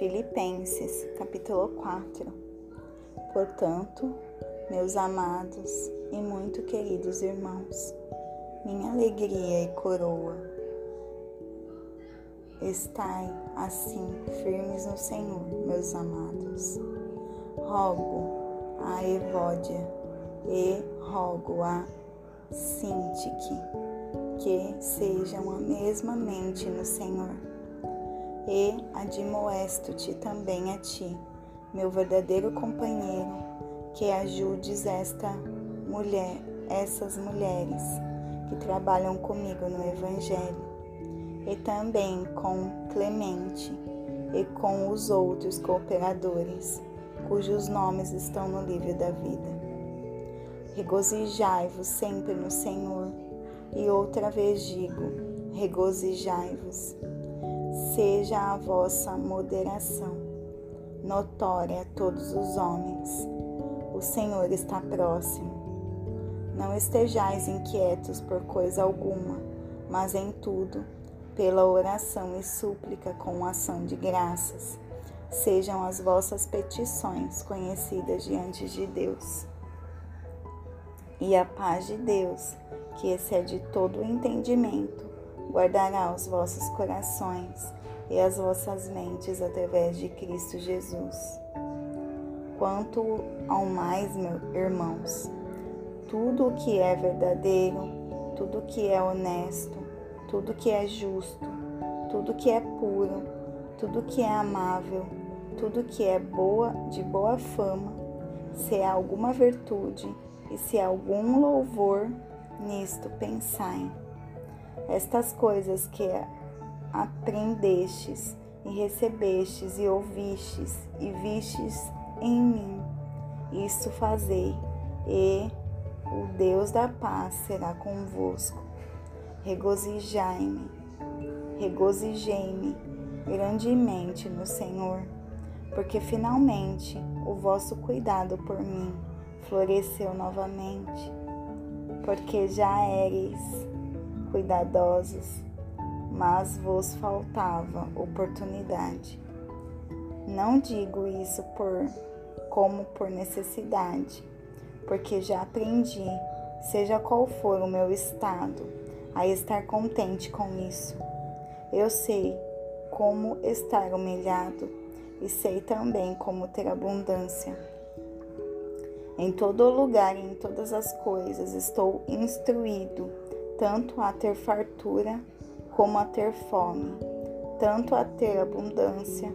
Filipenses, capítulo 4. Portanto, meus amados e muito queridos irmãos, minha alegria e coroa, estai assim firmes no Senhor, meus amados. Rogo a Evódia e rogo a Sintique que sejam a mesma mente no Senhor e admoesto-te também a ti, meu verdadeiro companheiro, que ajudes esta mulher, essas mulheres que trabalham comigo no Evangelho, e também com Clemente e com os outros cooperadores, cujos nomes estão no livro da vida. Regozijai-vos sempre no Senhor, e outra vez digo: regozijai-vos seja a vossa moderação notória a todos os homens. O Senhor está próximo. Não estejais inquietos por coisa alguma, mas em tudo, pela oração e súplica com ação de graças, sejam as vossas petições conhecidas diante de Deus. E a paz de Deus, que excede todo o entendimento, guardará os vossos corações e as vossas mentes através de Cristo Jesus. Quanto ao mais, meus irmãos, tudo o que é verdadeiro, tudo o que é honesto, tudo o que é justo, tudo o que é puro, tudo o que é amável, tudo o que é boa, de boa fama, se há alguma virtude e se há algum louvor, nisto pensai. Estas coisas que aprendestes e recebestes e ouvistes e vistes em mim, isto fazei, e o Deus da paz será convosco. Regozijai-me, regozijei-me grandemente no Senhor, porque finalmente o vosso cuidado por mim floresceu novamente, porque já eres cuidadosos mas vos faltava oportunidade. Não digo isso por como por necessidade, porque já aprendi, seja qual for o meu estado, a estar contente com isso. Eu sei como estar humilhado e sei também como ter abundância. Em todo lugar e em todas as coisas estou instruído, tanto a ter fartura como a ter fome, tanto a ter abundância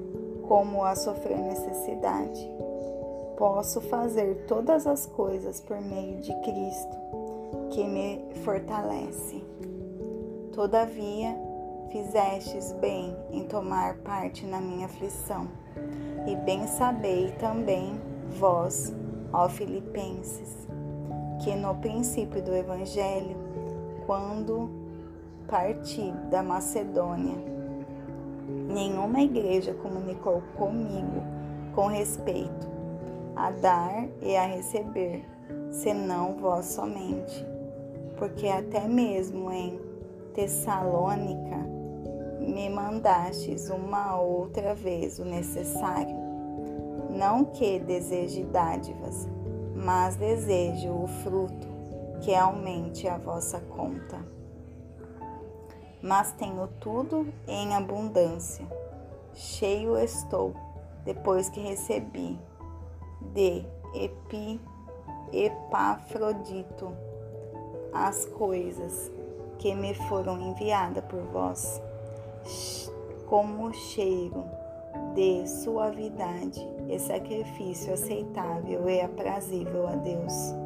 como a sofrer necessidade. Posso fazer todas as coisas por meio de Cristo, que me fortalece. Todavia, fizestes bem em tomar parte na minha aflição, e bem sabei também vós, ó Filipenses, que no princípio do Evangelho, quando parti da Macedônia. Nenhuma igreja comunicou comigo com respeito a dar e a receber, senão vós somente, porque até mesmo em Tessalônica me mandastes uma outra vez o necessário. Não que deseje dádivas, mas desejo o fruto que aumente a vossa conta mas tenho tudo em abundância. Cheio estou, depois que recebi de Epi, Epafrodito as coisas que me foram enviadas por vós, como cheiro de suavidade e sacrifício aceitável e aprazível a Deus.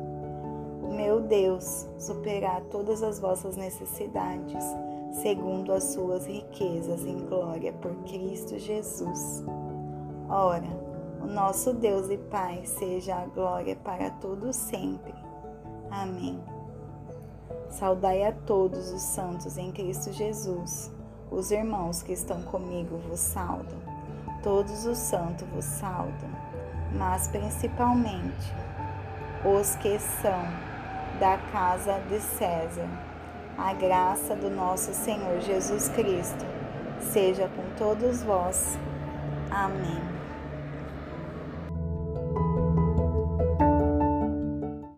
Meu Deus superar todas as vossas necessidades segundo as suas riquezas em glória por Cristo Jesus. Ora, o nosso Deus e Pai seja a glória para todos sempre. Amém. Saudai a todos os santos em Cristo Jesus. Os irmãos que estão comigo vos saudam. Todos os santos vos saudam, mas principalmente os que são da casa de César a graça do nosso Senhor Jesus Cristo seja com todos vós. Amém.